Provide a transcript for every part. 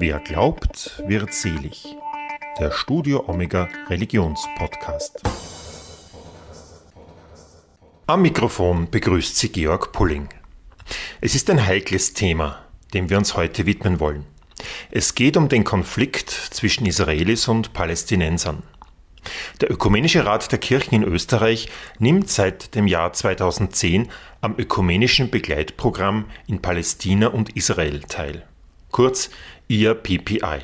Wer glaubt, wird selig. Der Studio Omega Religionspodcast. Am Mikrofon begrüßt Sie Georg Pulling. Es ist ein heikles Thema, dem wir uns heute widmen wollen. Es geht um den Konflikt zwischen Israelis und Palästinensern. Der Ökumenische Rat der Kirchen in Österreich nimmt seit dem Jahr 2010 am ökumenischen Begleitprogramm in Palästina und Israel teil, kurz IAPPI.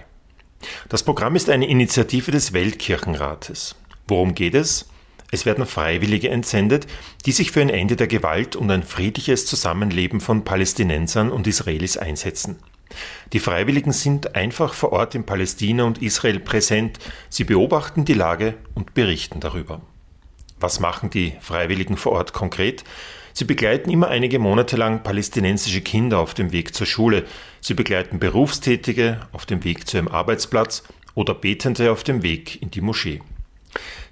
Das Programm ist eine Initiative des Weltkirchenrates. Worum geht es? Es werden Freiwillige entsendet, die sich für ein Ende der Gewalt und ein friedliches Zusammenleben von Palästinensern und Israelis einsetzen. Die Freiwilligen sind einfach vor Ort in Palästina und Israel präsent, sie beobachten die Lage und berichten darüber. Was machen die Freiwilligen vor Ort konkret? Sie begleiten immer einige Monate lang palästinensische Kinder auf dem Weg zur Schule, sie begleiten Berufstätige auf dem Weg zu ihrem Arbeitsplatz oder Betende auf dem Weg in die Moschee.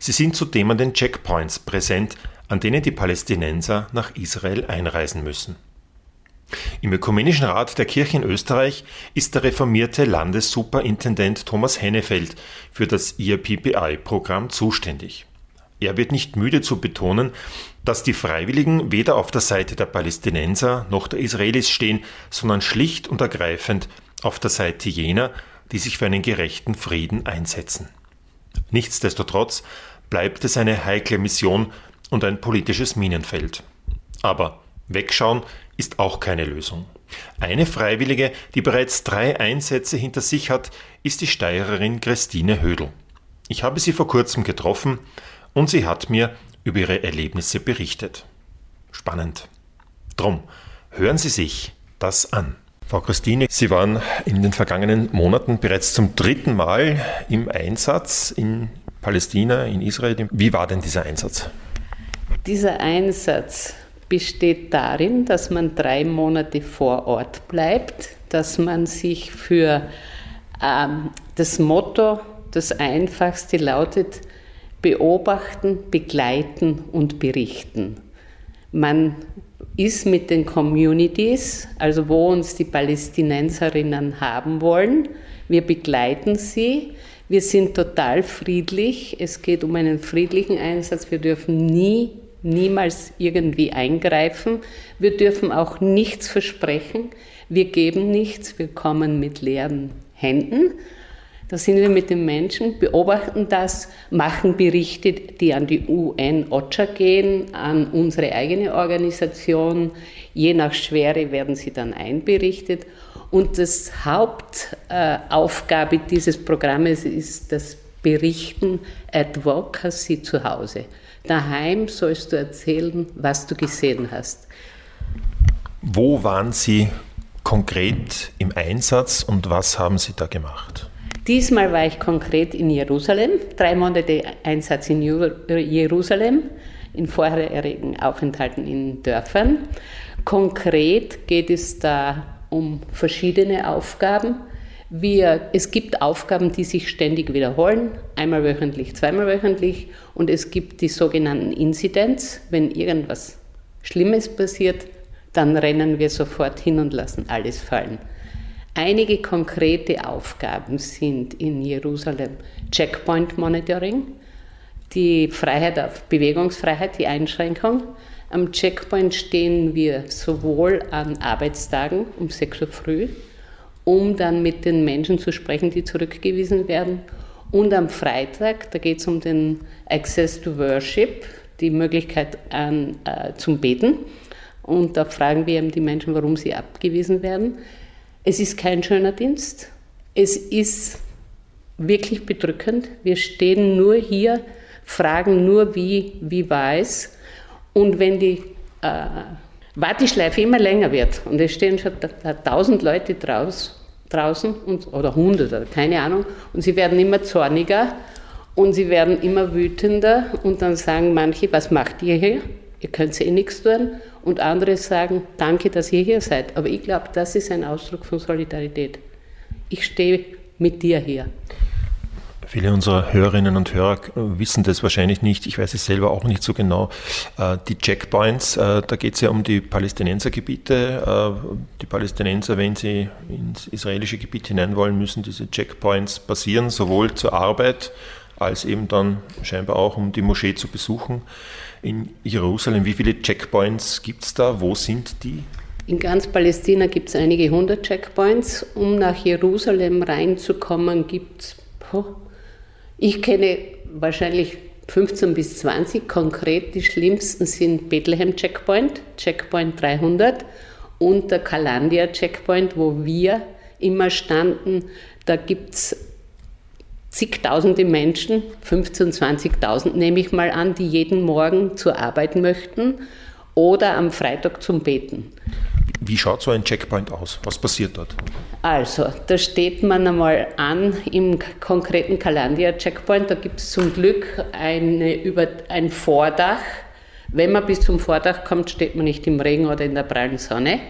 Sie sind zudem an den Checkpoints präsent, an denen die Palästinenser nach Israel einreisen müssen. Im Ökumenischen Rat der Kirche in Österreich ist der reformierte Landessuperintendent Thomas Hennefeld für das IRPPI-Programm zuständig. Er wird nicht müde zu betonen, dass die Freiwilligen weder auf der Seite der Palästinenser noch der Israelis stehen, sondern schlicht und ergreifend auf der Seite jener, die sich für einen gerechten Frieden einsetzen. Nichtsdestotrotz bleibt es eine heikle Mission und ein politisches Minenfeld. Aber wegschauen ist auch keine Lösung. Eine Freiwillige, die bereits drei Einsätze hinter sich hat, ist die Steirerin Christine Hödel. Ich habe sie vor kurzem getroffen und sie hat mir über ihre Erlebnisse berichtet. Spannend. Drum, hören Sie sich das an. Frau Christine, Sie waren in den vergangenen Monaten bereits zum dritten Mal im Einsatz in Palästina, in Israel. Wie war denn dieser Einsatz? Dieser Einsatz besteht darin, dass man drei Monate vor Ort bleibt, dass man sich für ähm, das Motto, das einfachste lautet, beobachten, begleiten und berichten. Man ist mit den Communities, also wo uns die Palästinenserinnen haben wollen, wir begleiten sie. Wir sind total friedlich. Es geht um einen friedlichen Einsatz. Wir dürfen nie niemals irgendwie eingreifen. Wir dürfen auch nichts versprechen. Wir geben nichts, wir kommen mit leeren Händen. Da sind wir mit den Menschen, beobachten das, machen Berichte, die an die UN-OCHA gehen, an unsere eigene Organisation. Je nach Schwere werden sie dann einberichtet. Und das Hauptaufgabe dieses Programmes ist das Berichten Advocacy zu Hause. Daheim sollst du erzählen, was du gesehen hast. Wo waren Sie konkret im Einsatz und was haben Sie da gemacht? Diesmal war ich konkret in Jerusalem, drei Monate Einsatz in Jerusalem, in vorherigen Aufenthalten in Dörfern. Konkret geht es da um verschiedene Aufgaben. Wir, es gibt Aufgaben, die sich ständig wiederholen, einmal wöchentlich, zweimal wöchentlich, und es gibt die sogenannten Incidents. Wenn irgendwas Schlimmes passiert, dann rennen wir sofort hin und lassen alles fallen. Einige konkrete Aufgaben sind in Jerusalem Checkpoint Monitoring, die Freiheit auf Bewegungsfreiheit, die Einschränkung. Am Checkpoint stehen wir sowohl an Arbeitstagen um 6 Uhr früh um dann mit den Menschen zu sprechen, die zurückgewiesen werden. Und am Freitag, da geht es um den Access to Worship, die Möglichkeit an, äh, zum Beten. Und da fragen wir eben die Menschen, warum sie abgewiesen werden. Es ist kein schöner Dienst. Es ist wirklich bedrückend. Wir stehen nur hier, fragen nur, wie, wie war es. Und wenn die äh, Warteschleife immer länger wird und es stehen schon tausend Leute draus, draußen und, oder hunderte, keine Ahnung, und sie werden immer zorniger und sie werden immer wütender und dann sagen manche, was macht ihr hier? Ihr könnt eh nichts tun. Und andere sagen, danke, dass ihr hier seid. Aber ich glaube, das ist ein Ausdruck von Solidarität. Ich stehe mit dir hier. Viele unserer Hörerinnen und Hörer wissen das wahrscheinlich nicht. Ich weiß es selber auch nicht so genau. Äh, die Checkpoints, äh, da geht es ja um die Palästinensergebiete. Äh, die Palästinenser, wenn sie ins israelische Gebiet hinein wollen, müssen diese Checkpoints passieren, sowohl zur Arbeit als eben dann scheinbar auch, um die Moschee zu besuchen in Jerusalem. Wie viele Checkpoints gibt es da? Wo sind die? In ganz Palästina gibt es einige hundert Checkpoints. Um nach Jerusalem reinzukommen, gibt es ich kenne wahrscheinlich 15 bis 20 konkret. Die schlimmsten sind Bethlehem Checkpoint, Checkpoint 300 und der Kalandia Checkpoint, wo wir immer standen. Da gibt es zigtausende Menschen, 15.000, 20.000 nehme ich mal an, die jeden Morgen zur Arbeit möchten oder am Freitag zum Beten. Wie schaut so ein Checkpoint aus? Was passiert dort? Also, da steht man einmal an im konkreten Kalandia-Checkpoint. Da gibt es zum Glück eine, über, ein Vordach. Wenn man bis zum Vordach kommt, steht man nicht im Regen oder in der prallen Sonne.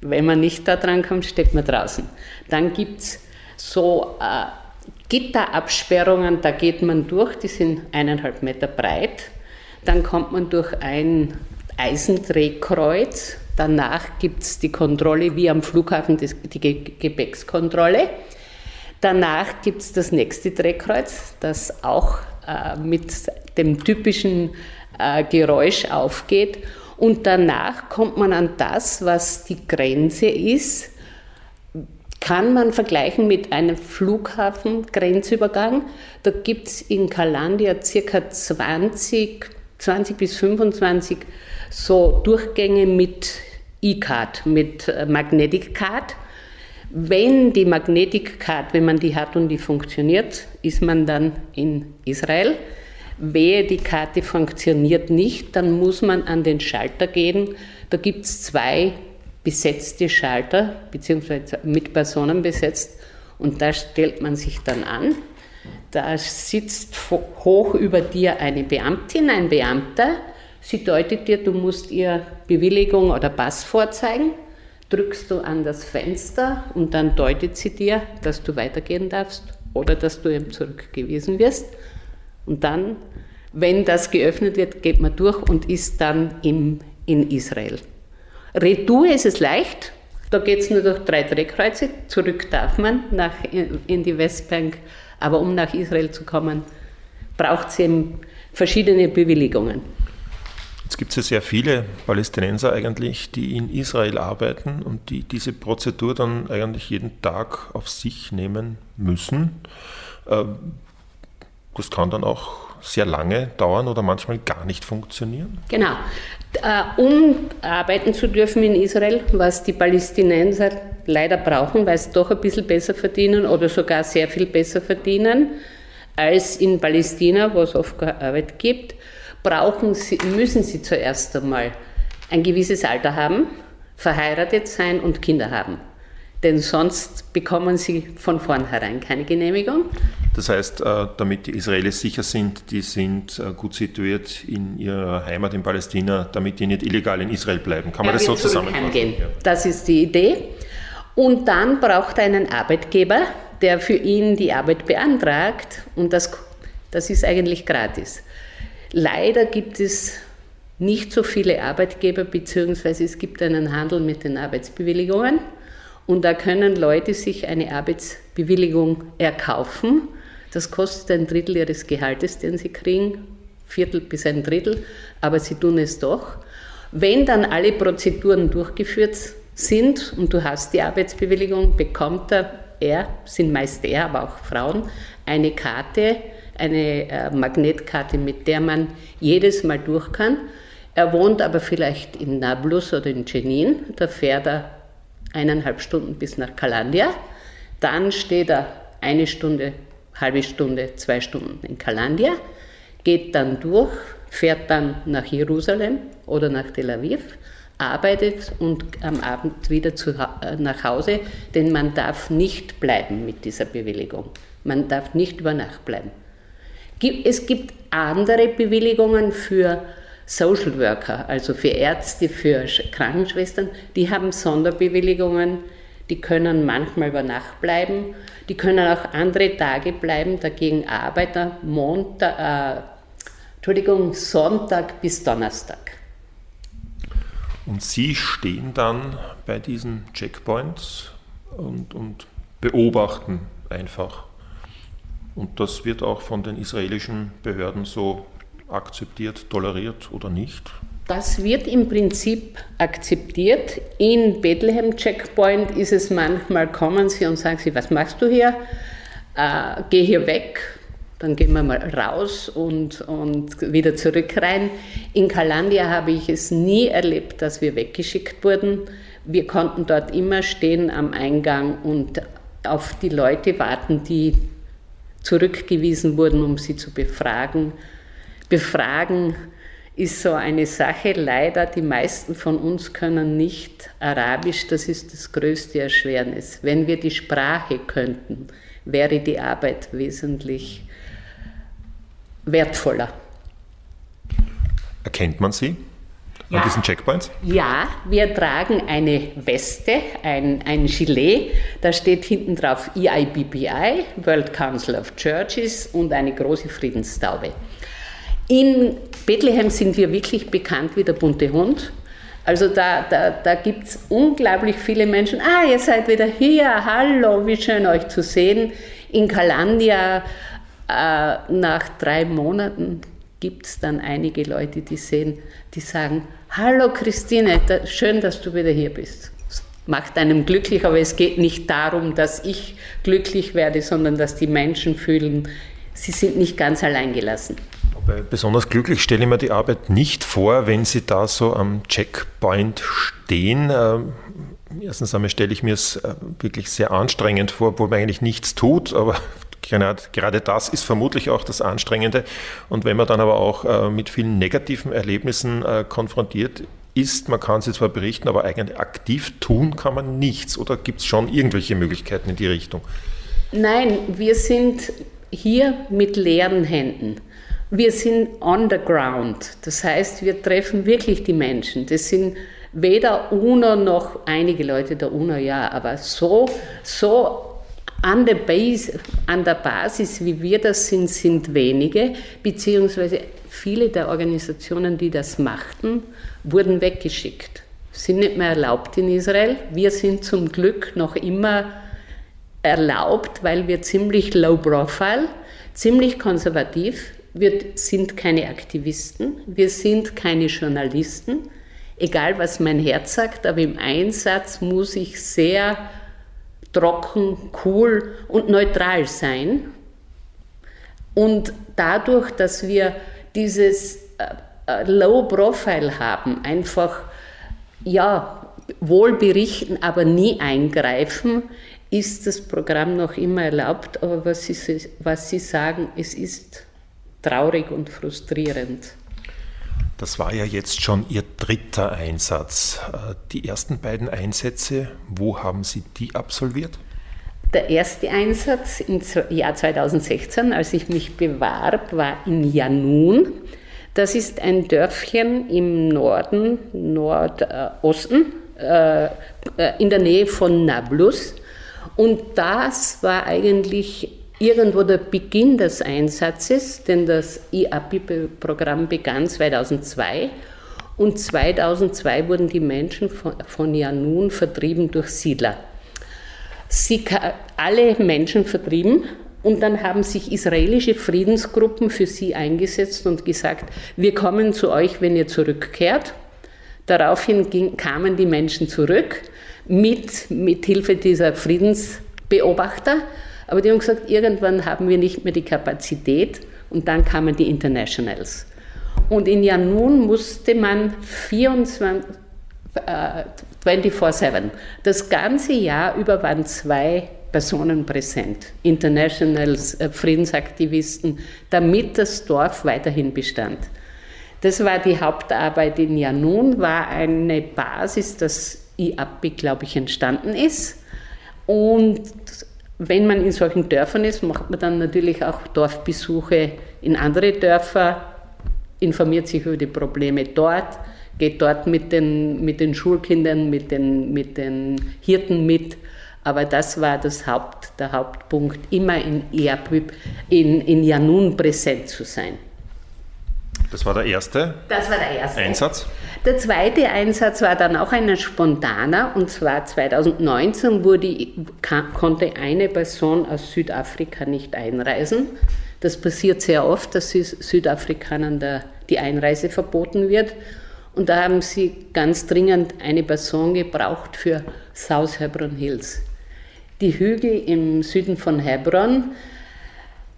Wenn man nicht da dran kommt, steht man draußen. Dann gibt es so äh, Gitterabsperrungen, da geht man durch, die sind eineinhalb Meter breit. Dann kommt man durch ein Eisendrehkreuz Danach gibt es die Kontrolle wie am Flughafen, die Gepäckskontrolle. Danach gibt es das nächste Drehkreuz, das auch äh, mit dem typischen äh, Geräusch aufgeht. Und danach kommt man an das, was die Grenze ist. Kann man vergleichen mit einem Flughafen-Grenzübergang. Da gibt es in Kalandia circa 20, 20 bis 25 so Durchgänge mit E-Card, mit äh, Magnetic Card. Wenn die Magnetic Card, wenn man die hat und die funktioniert, ist man dann in Israel. Wehe, die Karte funktioniert nicht, dann muss man an den Schalter gehen. Da gibt es zwei besetzte Schalter, beziehungsweise mit Personen besetzt. Und da stellt man sich dann an. Da sitzt hoch über dir eine Beamtin, ein Beamter, Sie deutet dir, du musst ihr Bewilligung oder Pass vorzeigen, drückst du an das Fenster und dann deutet sie dir, dass du weitergehen darfst oder dass du eben zurückgewiesen wirst. Und dann, wenn das geöffnet wird, geht man durch und ist dann im, in Israel. Retour ist es leicht, da geht es nur durch drei Drehkreuze, zurück darf man nach, in, die Westbank, aber um nach Israel zu kommen, braucht es eben verschiedene Bewilligungen. Jetzt gibt es ja sehr viele Palästinenser eigentlich, die in Israel arbeiten und die diese Prozedur dann eigentlich jeden Tag auf sich nehmen müssen. Ähm, das kann dann auch sehr lange dauern oder manchmal gar nicht funktionieren. Genau. Äh, um arbeiten zu dürfen in Israel, was die Palästinenser leider brauchen, weil sie doch ein bisschen besser verdienen oder sogar sehr viel besser verdienen als in Palästina, wo es oft Arbeit gibt, brauchen sie, müssen sie zuerst einmal ein gewisses Alter haben, verheiratet sein und Kinder haben. Denn sonst bekommen sie von vornherein keine Genehmigung. Das heißt, äh, damit die Israelis sicher sind, die sind äh, gut situiert in ihrer Heimat in Palästina, damit die nicht illegal in Israel bleiben. Kann man das so zusammenfassen? Das ist die Idee. Und dann braucht er einen Arbeitgeber, der für ihn die Arbeit beantragt. Und das, das ist eigentlich gratis. Leider gibt es nicht so viele Arbeitgeber, beziehungsweise es gibt einen Handel mit den Arbeitsbewilligungen. Und da können Leute sich eine Arbeitsbewilligung erkaufen. Das kostet ein Drittel ihres Gehaltes, den sie kriegen, Viertel bis ein Drittel, aber sie tun es doch. Wenn dann alle Prozeduren durchgeführt sind und du hast die Arbeitsbewilligung, bekommt er, er, sind meist er, aber auch Frauen, eine Karte, eine äh, Magnetkarte, mit der man jedes Mal durch kann. Er wohnt aber vielleicht in Nablus oder in Jenin, da fährt er eineinhalb Stunden bis nach Kalandia. Dann steht er eine Stunde, halbe Stunde, zwei Stunden in Kalandia, geht dann durch, fährt dann nach Jerusalem oder nach Tel Aviv, arbeitet und am Abend wieder zu, äh, nach Hause, denn man darf nicht bleiben mit dieser Bewilligung. Man darf nicht über Nacht bleiben. Es gibt andere Bewilligungen für Social Worker, also für Ärzte, für Krankenschwestern, die haben Sonderbewilligungen, die können manchmal über Nacht bleiben, die können auch andere Tage bleiben, dagegen Arbeiter Montag, äh, Entschuldigung, Sonntag bis Donnerstag. Und Sie stehen dann bei diesen Checkpoints und, und beobachten einfach. Und das wird auch von den israelischen Behörden so akzeptiert, toleriert oder nicht? Das wird im Prinzip akzeptiert. In Bethlehem Checkpoint ist es manchmal, kommen sie und sagen sie, was machst du hier? Äh, geh hier weg. Dann gehen wir mal raus und, und wieder zurück rein. In Kalandia habe ich es nie erlebt, dass wir weggeschickt wurden. Wir konnten dort immer stehen am Eingang und auf die Leute warten, die zurückgewiesen wurden, um sie zu befragen. Befragen ist so eine Sache. Leider, die meisten von uns können nicht Arabisch. Das ist das größte Erschwernis. Wenn wir die Sprache könnten, wäre die Arbeit wesentlich wertvoller. Erkennt man sie ja. an diesen Checkpoints? Ja, wir tragen eine Weste, ein, ein Gilet. Da steht hinten drauf EIBBI, World Council of Churches, und eine große Friedenstaube. In Bethlehem sind wir wirklich bekannt wie der bunte Hund. Also da, da, da gibt es unglaublich viele Menschen. Ah, ihr seid wieder hier, hallo, wie schön euch zu sehen. In Kalandia äh, nach drei Monaten gibt es dann einige Leute, die sehen, die sagen, hallo Christine, da, schön, dass du wieder hier bist. Das macht einem glücklich, aber es geht nicht darum, dass ich glücklich werde, sondern dass die Menschen fühlen, sie sind nicht ganz allein gelassen. Aber besonders glücklich stelle ich mir die Arbeit nicht vor, wenn Sie da so am Checkpoint stehen. Ähm, erstens einmal stelle ich mir es äh, wirklich sehr anstrengend vor, obwohl man eigentlich nichts tut, aber gerade das ist vermutlich auch das Anstrengende. Und wenn man dann aber auch äh, mit vielen negativen Erlebnissen äh, konfrontiert ist, man kann sie zwar berichten, aber eigentlich aktiv tun kann man nichts. Oder gibt es schon irgendwelche Möglichkeiten in die Richtung? Nein, wir sind hier mit leeren Händen. Wir sind on the ground. Das heißt, wir treffen wirklich die Menschen. Das sind weder UNO noch einige Leute der UNO, ja, aber so, so an der, Base, an der Basis, wie wir das sind, sind wenige, beziehungsweise viele der Organisationen, die das machten, wurden weggeschickt, sind nicht mehr erlaubt in Israel. Wir sind zum Glück noch immer erlaubt, weil wir ziemlich low profile, ziemlich konservativ, wir sind keine Aktivisten, wir sind keine Journalisten, egal was mein Herz sagt, aber im Einsatz muss ich sehr trocken, cool und neutral sein. Und dadurch, dass wir dieses äh, äh, Low Profile haben, einfach ja, wohl berichten, aber nie eingreifen, ist das Programm noch immer erlaubt. Aber was Sie, was Sie sagen, es ist traurig und frustrierend. Das war ja jetzt schon Ihr dritter Einsatz. Äh, die ersten beiden Einsätze, wo haben Sie die absolviert? Der erste Einsatz im Jahr 2016, als ich mich bewarb, war in Janun. Das ist ein Dörfchen im Norden, Nordosten, äh, äh, in der Nähe von Nablus. Und das war eigentlich irgendwo der Beginn des Einsatzes, denn das IAPI-Programm begann 2002 und 2002 wurden die Menschen von, von Janun vertrieben durch Siedler. Sie, alle Menschen vertrieben und dann haben sich israelische Friedensgruppen für sie eingesetzt und gesagt, wir kommen zu euch, wenn ihr zurückkehrt. Daraufhin ging, kamen die Menschen zurück mit, mit Hilfe dieser Friedensbeobachter aber die haben gesagt, irgendwann haben wir nicht mehr die Kapazität und dann kamen die Internationals. Und in Janun musste man 24, äh, 24-7, das ganze Jahr über waren zwei Personen präsent, Internationals, äh, Friedensaktivisten, damit das Dorf weiterhin bestand. Das war die Hauptarbeit in Janun, war eine Basis, dass IAPI, glaube ich, entstanden ist. Und wenn man in solchen Dörfern ist, macht man dann natürlich auch Dorfbesuche in andere Dörfer, informiert sich über die Probleme dort, geht dort mit den, mit den Schulkindern, mit den, mit den Hirten mit, Aber das war das Haupt, der Hauptpunkt, immer in Erpüb, in, in Janun präsent zu sein. Das war der erste, das war der erste Einsatz. Der zweite Einsatz war dann auch ein spontaner und zwar 2019 wurde, konnte eine Person aus Südafrika nicht einreisen. Das passiert sehr oft, dass Südafrikanern der, die Einreise verboten wird. Und da haben sie ganz dringend eine Person gebraucht für South Hebron Hills. Die Hügel im Süden von Hebron,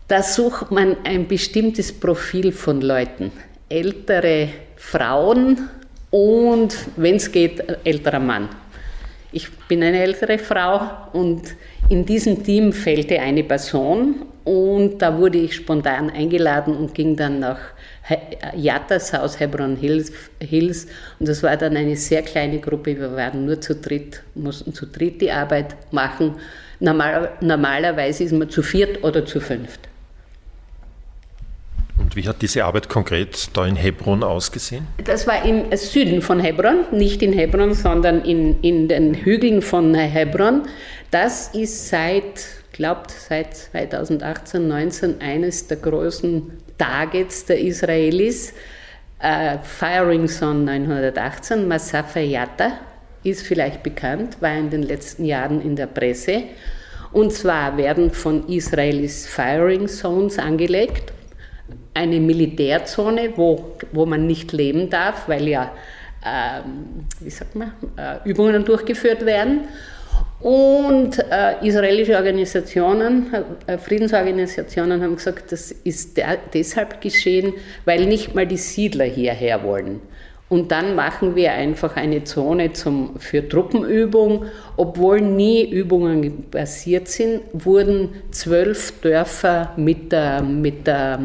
da sucht man ein bestimmtes Profil von Leuten. Ältere Frauen und, wenn es geht, älterer Mann. Ich bin eine ältere Frau und in diesem Team fehlte eine Person und da wurde ich spontan eingeladen und ging dann nach Yattas Haus Hebron Hills, Hills und das war dann eine sehr kleine Gruppe, wir waren nur zu dritt, mussten zu dritt die Arbeit machen. Normal, normalerweise ist man zu viert oder zu fünft. Wie hat diese Arbeit konkret da in Hebron ausgesehen? Das war im Süden von Hebron, nicht in Hebron, sondern in, in den Hügeln von Hebron. Das ist seit, glaubt, seit 2018, 19 eines der großen Targets der Israelis. Uh, Firing Zone 918, Masafa Yatta, ist vielleicht bekannt, war in den letzten Jahren in der Presse. Und zwar werden von Israelis Firing Zones angelegt eine Militärzone, wo, wo man nicht leben darf, weil ja, ähm, wie sagt man, äh, Übungen durchgeführt werden. Und äh, israelische Organisationen, äh, Friedensorganisationen haben gesagt, das ist der, deshalb geschehen, weil nicht mal die Siedler hierher wollen. Und dann machen wir einfach eine Zone zum, für Truppenübung. Obwohl nie Übungen passiert sind, wurden zwölf Dörfer mit der, mit der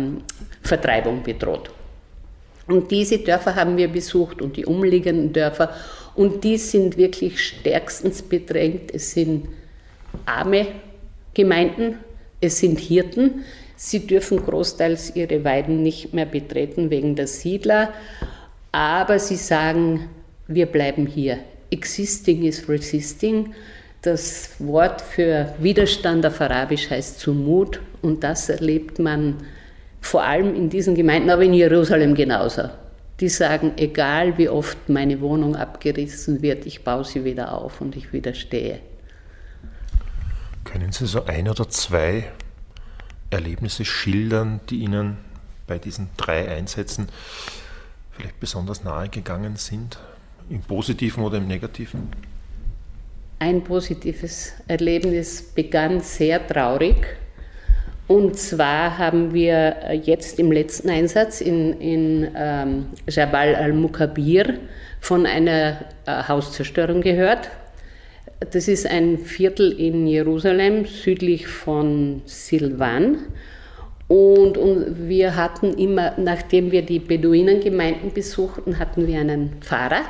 Vertreibung bedroht. Und diese Dörfer haben wir besucht und die umliegenden Dörfer. Und die sind wirklich stärkstens bedrängt. Es sind arme Gemeinden, es sind Hirten. Sie dürfen großteils ihre Weiden nicht mehr betreten wegen der Siedler. Aber sie sagen, wir bleiben hier. Existing is resisting. Das Wort für Widerstand auf Arabisch heißt Zumut und das erlebt man vor allem in diesen Gemeinden, aber in Jerusalem genauso. Die sagen, egal wie oft meine Wohnung abgerissen wird, ich baue sie wieder auf und ich widerstehe. Können Sie so ein oder zwei Erlebnisse schildern, die Ihnen bei diesen drei Einsätzen vielleicht besonders nahe gegangen sind? Im positiven oder im negativen? Ein positives Erlebnis begann sehr traurig und zwar haben wir jetzt im letzten Einsatz in, in ähm, Jabal al-Mukabir von einer äh, Hauszerstörung gehört. Das ist ein Viertel in Jerusalem, südlich von Silvan. Und, und wir hatten immer, nachdem wir die Beduinengemeinden besuchten, hatten wir einen Pfarrer,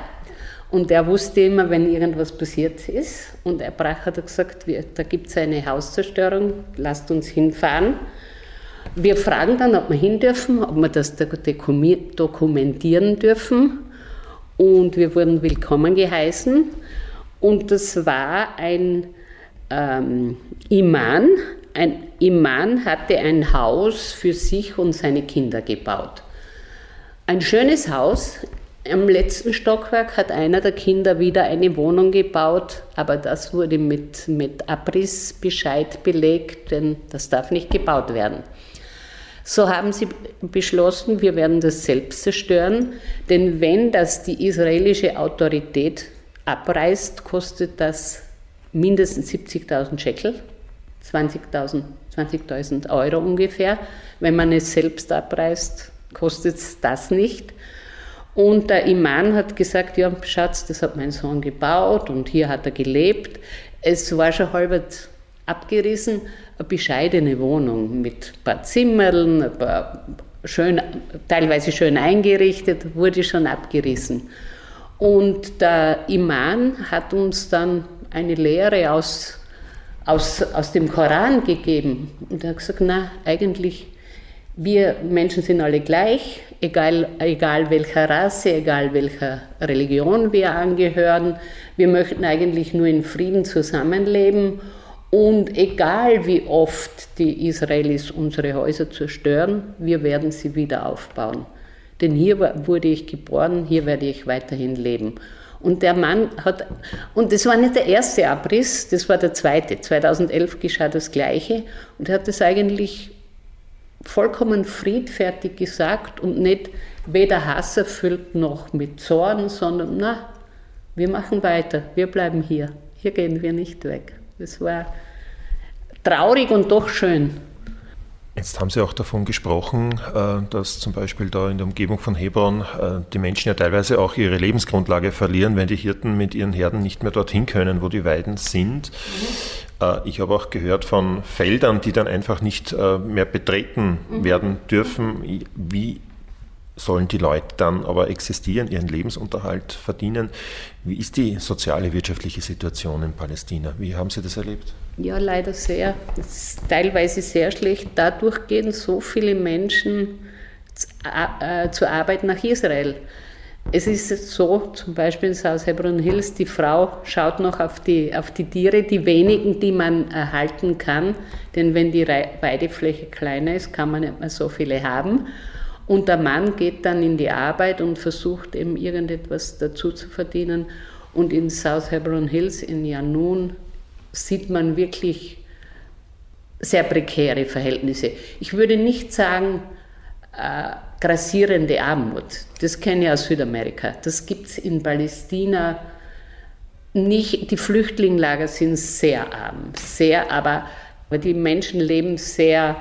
und er wusste immer, wenn irgendwas passiert ist. Und er brach, hat gesagt, wir, da gibt es eine Hauszerstörung, lasst uns hinfahren. Wir fragen dann, ob wir hin dürfen, ob wir das dokumentieren dürfen. Und wir wurden willkommen geheißen. Und das war ein ähm, Iman. Ein Iman hatte ein Haus für sich und seine Kinder gebaut. Ein schönes Haus am letzten Stockwerk hat einer der Kinder wieder eine Wohnung gebaut, aber das wurde mit, mit Abrissbescheid belegt, denn das darf nicht gebaut werden. So haben sie beschlossen, wir werden das selbst zerstören, denn wenn das die israelische Autorität abreißt, kostet das mindestens 70.000 Shekel, 20.000 20 Euro ungefähr. Wenn man es selbst abreißt, kostet es das nicht. Und der Imam hat gesagt, ja, Schatz, das hat mein Sohn gebaut und hier hat er gelebt. Es war schon halb abgerissen, eine bescheidene Wohnung mit ein paar Zimmern, ein paar schön, teilweise schön eingerichtet, wurde schon abgerissen. Und der Imam hat uns dann eine Lehre aus, aus, aus dem Koran gegeben. Und er hat gesagt, na, eigentlich wir Menschen sind alle gleich, egal, egal welcher Rasse, egal welcher Religion wir angehören. Wir möchten eigentlich nur in Frieden zusammenleben und egal wie oft die Israelis unsere Häuser zerstören, wir werden sie wieder aufbauen. Denn hier wurde ich geboren, hier werde ich weiterhin leben. Und der Mann hat, und das war nicht der erste Abriss, das war der zweite. 2011 geschah das Gleiche und er hat das eigentlich vollkommen friedfertig gesagt und nicht weder Hass erfüllt noch mit Zorn, sondern na, wir machen weiter, wir bleiben hier, hier gehen wir nicht weg. Das war traurig und doch schön. Jetzt haben Sie auch davon gesprochen, äh, dass zum Beispiel da in der Umgebung von Hebron äh, die Menschen ja teilweise auch ihre Lebensgrundlage verlieren, wenn die Hirten mit ihren Herden nicht mehr dorthin können, wo die Weiden sind. Mhm. Ich habe auch gehört von Feldern, die dann einfach nicht mehr betreten mhm. werden dürfen. Wie sollen die Leute dann aber existieren, ihren Lebensunterhalt verdienen. Wie ist die soziale, wirtschaftliche Situation in Palästina? Wie haben Sie das erlebt? Ja, leider sehr. Das ist teilweise sehr schlecht. Dadurch gehen so viele Menschen äh, zur Arbeit nach Israel. Es ist so, zum Beispiel in South Hebron Hills, die Frau schaut noch auf die, auf die Tiere, die wenigen, die man erhalten kann. Denn wenn die Weidefläche kleiner ist, kann man nicht mehr so viele haben. Und der Mann geht dann in die Arbeit und versucht eben irgendetwas dazu zu verdienen. Und in South Hebron Hills in Janun sieht man wirklich sehr prekäre Verhältnisse. Ich würde nicht sagen, äh, grassierende Armut. Das kenne ich aus Südamerika. Das gibt es in Palästina nicht. Die Flüchtlingslager sind sehr arm, sehr, aber die Menschen leben sehr,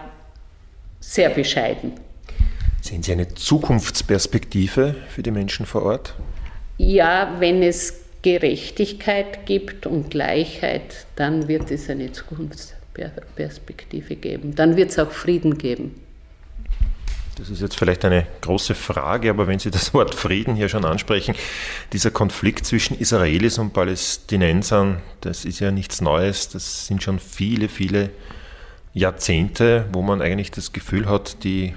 sehr bescheiden. Sehen Sie eine Zukunftsperspektive für die Menschen vor Ort? Ja, wenn es Gerechtigkeit gibt und Gleichheit, dann wird es eine Zukunftsperspektive geben. Dann wird es auch Frieden geben. Das ist jetzt vielleicht eine große Frage, aber wenn Sie das Wort Frieden hier schon ansprechen, dieser Konflikt zwischen Israelis und Palästinensern, das ist ja nichts Neues, das sind schon viele, viele Jahrzehnte, wo man eigentlich das Gefühl hat, die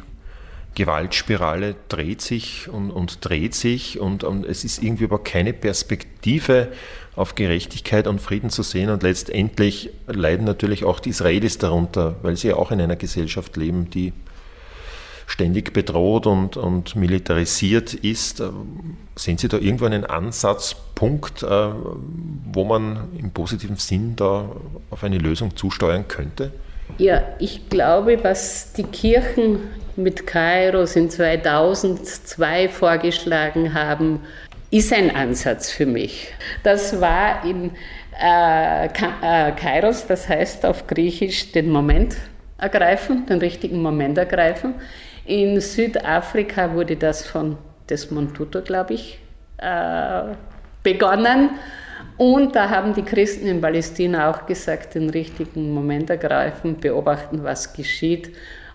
Gewaltspirale dreht sich und, und dreht sich und, und, es ist irgendwie aber keine Perspektive auf Gerechtigkeit und Frieden zu sehen. Und letztendlich leiden natürlich auch die Israelis darunter, weil sie ja auch in einer Gesellschaft leben, die ständig bedroht und, und militarisiert ist. Sehen Sie da irgendwo einen Ansatzpunkt, äh, wo man im positiven Sinn da auf eine Lösung zusteuern könnte? Ja, ich glaube, was die Kirchen mit Kairos in 2002 vorgeschlagen haben, ist ein Ansatz für mich. Das war in äh, äh, Kairos, das heißt auf Griechisch den Moment ergreifen, den richtigen Moment ergreifen. In Südafrika wurde das von Desmond Tutu, glaube ich, äh, begonnen. Und da haben die Christen in Palästina auch gesagt, den richtigen Moment ergreifen, beobachten, was geschieht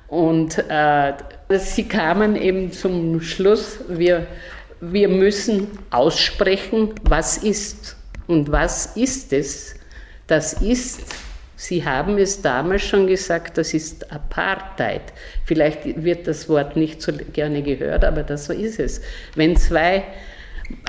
und äh, sie kamen eben zum Schluss, wir, wir müssen aussprechen, was ist und was ist es. Das ist, Sie haben es damals schon gesagt, das ist Apartheid. Vielleicht wird das Wort nicht so gerne gehört, aber das ist es. Wenn zwei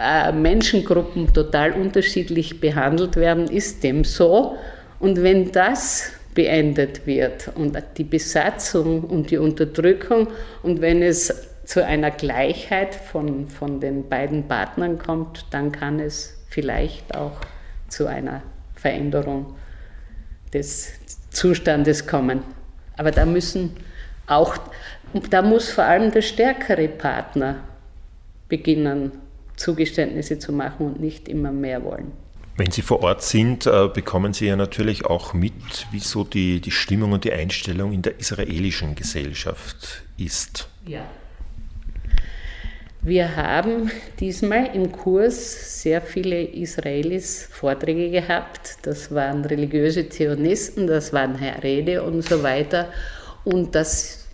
äh, Menschengruppen total unterschiedlich behandelt werden, ist dem so. Und wenn das beendet wird und die Besatzung und die Unterdrückung und wenn es zu einer Gleichheit von, von den beiden Partnern kommt, dann kann es vielleicht auch zu einer Veränderung des Zustandes kommen. Aber da müssen auch, da muss vor allem der stärkere Partner beginnen, Zugeständnisse zu machen und nicht immer mehr wollen. Wenn Sie vor Ort sind, äh, bekommen Sie ja natürlich auch mit, wie so die, die Stimmung und die Einstellung in der israelischen Gesellschaft ist. Ja. Wir haben diesmal im Kurs sehr viele Israelis Vorträge gehabt. Das waren religiöse Zionisten, das waren Rede und so weiter. Und das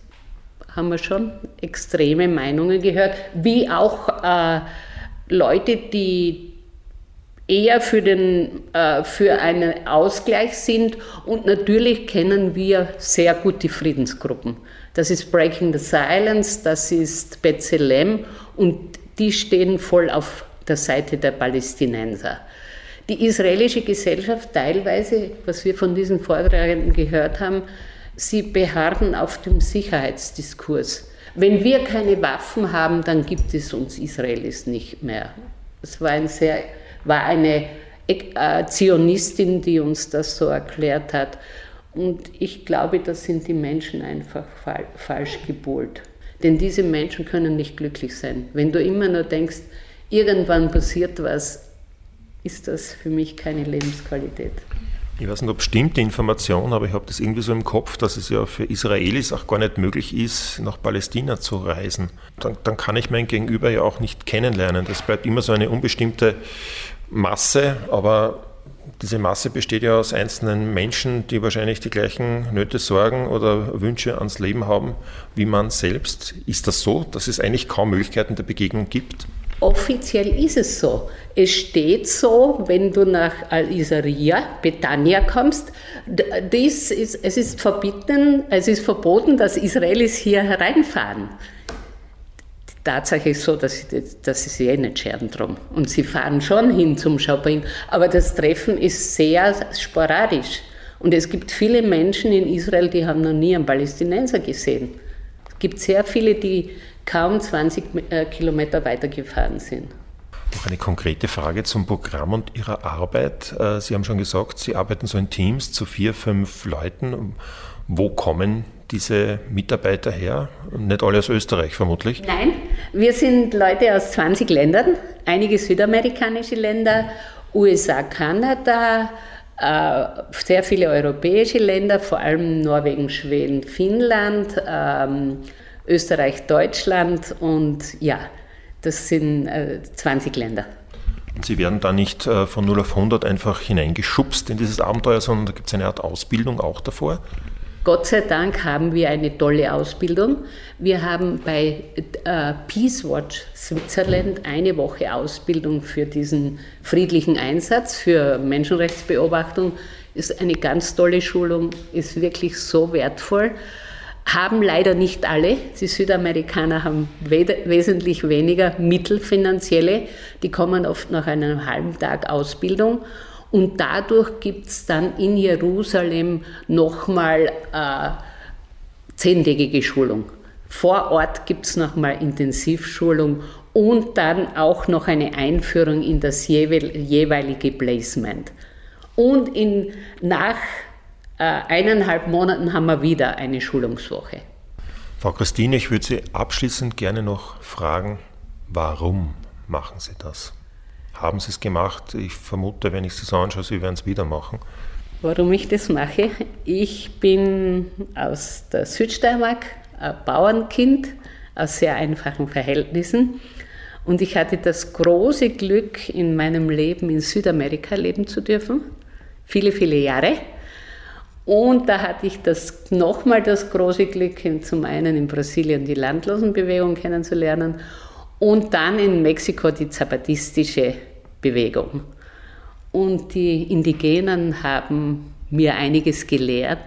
haben wir schon extreme Meinungen gehört, wie auch äh, Leute, die eher für, den, äh, für einen Ausgleich sind. Und natürlich kennen wir sehr gut die Friedensgruppen. Das ist Breaking the Silence, das ist Bethlehem und die stehen voll auf der Seite der Palästinenser. Die israelische Gesellschaft teilweise, was wir von diesen Vortragenden gehört haben, sie beharren auf dem Sicherheitsdiskurs. Wenn wir keine Waffen haben, dann gibt es uns Israelis nicht mehr. Es war, ein sehr, war eine äh, Zionistin, die uns das so erklärt hat. Und ich glaube, das sind die Menschen einfach falsch gebohrt. Denn diese Menschen können nicht glücklich sein. Wenn du immer nur denkst, irgendwann passiert was, ist das für mich keine Lebensqualität. Ich weiß nicht, ob stimmt die Information, aber ich habe das irgendwie so im Kopf, dass es ja für Israelis auch gar nicht möglich ist, nach Palästina zu reisen. Dann, dann kann ich mein Gegenüber ja auch nicht kennenlernen. Das bleibt immer so eine unbestimmte Masse, aber diese Masse besteht ja aus einzelnen Menschen, die wahrscheinlich die gleichen Nöte, Sorgen oder Wünsche ans Leben haben wie man selbst. Ist das so, dass es eigentlich kaum Möglichkeiten der Begegnung gibt? Offiziell ist es so. Es steht so, wenn du nach Al-Isaria, Betania kommst, dies ist, es ist verbieten, es ist verboten, dass Israelis hier hereinfahren. Tatsache ist so, dass sie, dass sie sich eh nicht scheren drum. Und sie fahren schon hin zum Shopping, aber das Treffen ist sehr sporadisch. Und es gibt viele Menschen in Israel, die haben noch nie einen Palästinenser gesehen. Es gibt sehr viele, die kaum 20 äh, Kilometer weitergefahren sind. Noch eine konkrete Frage zum Programm und Ihrer Arbeit. Äh, sie haben schon gesagt, Sie arbeiten so in Teams zu vier, fünf Leuten. Wo kommen diese Mitarbeiter her? Nicht alle aus Österreich vermutlich? Nein, wir sind Leute aus 20 Ländern, einige südamerikanische Länder, USA, Kanada, äh, sehr viele europäische Länder, vor allem Norwegen, Schweden, Finnland, ähm, Österreich, Deutschland und ja, das sind 20 äh, Länder. Sie werden da nicht äh, von 0 auf 100 einfach hineingeschubst in dieses Abenteuer, sondern da gibt es eine Art Ausbildung auch davor? Gott sei Dank haben wir eine tolle Ausbildung. Wir haben bei äh, Peace Watch Switzerland eine Woche Ausbildung für diesen friedlichen Einsatz, für Menschenrechtsbeobachtung. Ist eine ganz tolle Schulung, ist wirklich so wertvoll. Haben leider nicht alle. Die Südamerikaner haben wesentlich weniger Mittel finanzielle. Die kommen oft nach einem halben Tag Ausbildung. Und dadurch gibt es dann in Jerusalem nochmal äh, zehntägige Schulung. Vor Ort gibt es nochmal Intensivschulung und dann auch noch eine Einführung in das jeweilige Placement. Und in, nach äh, eineinhalb Monaten haben wir wieder eine Schulungswoche. Frau Christine, ich würde Sie abschließend gerne noch fragen, warum machen Sie das? Haben Sie es gemacht? Ich vermute, wenn ich es anschaue, Sie werden es wieder machen. Warum ich das mache? Ich bin aus der Südsteiermark, ein Bauernkind aus sehr einfachen Verhältnissen. Und ich hatte das große Glück, in meinem Leben in Südamerika leben zu dürfen. Viele, viele Jahre. Und da hatte ich das nochmal das große Glück, zum einen in Brasilien die Landlosenbewegung kennenzulernen und dann in Mexiko die zapatistische Bewegung. Und die Indigenen haben mir einiges gelehrt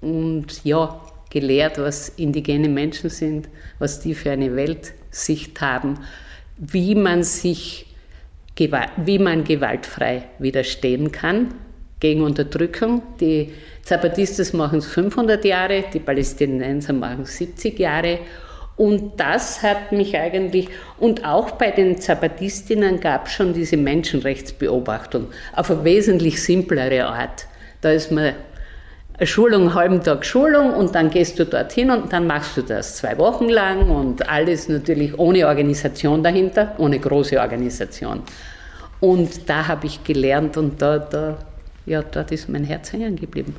und ja, gelehrt, was indigene Menschen sind, was die für eine Weltsicht haben, wie man sich, wie man gewaltfrei widerstehen kann gegen Unterdrückung. Die Zapatistas machen es 500 Jahre, die Palästinenser machen es 70 Jahre und das hat mich eigentlich, und auch bei den Zapatistinnen gab es schon diese Menschenrechtsbeobachtung auf eine wesentlich simplere Art. Da ist man eine Schulung, einen halben Tag Schulung und dann gehst du dorthin und dann machst du das zwei Wochen lang und alles natürlich ohne Organisation dahinter, ohne große Organisation. Und da habe ich gelernt und da, da, ja, dort ist mein Herz hängen geblieben.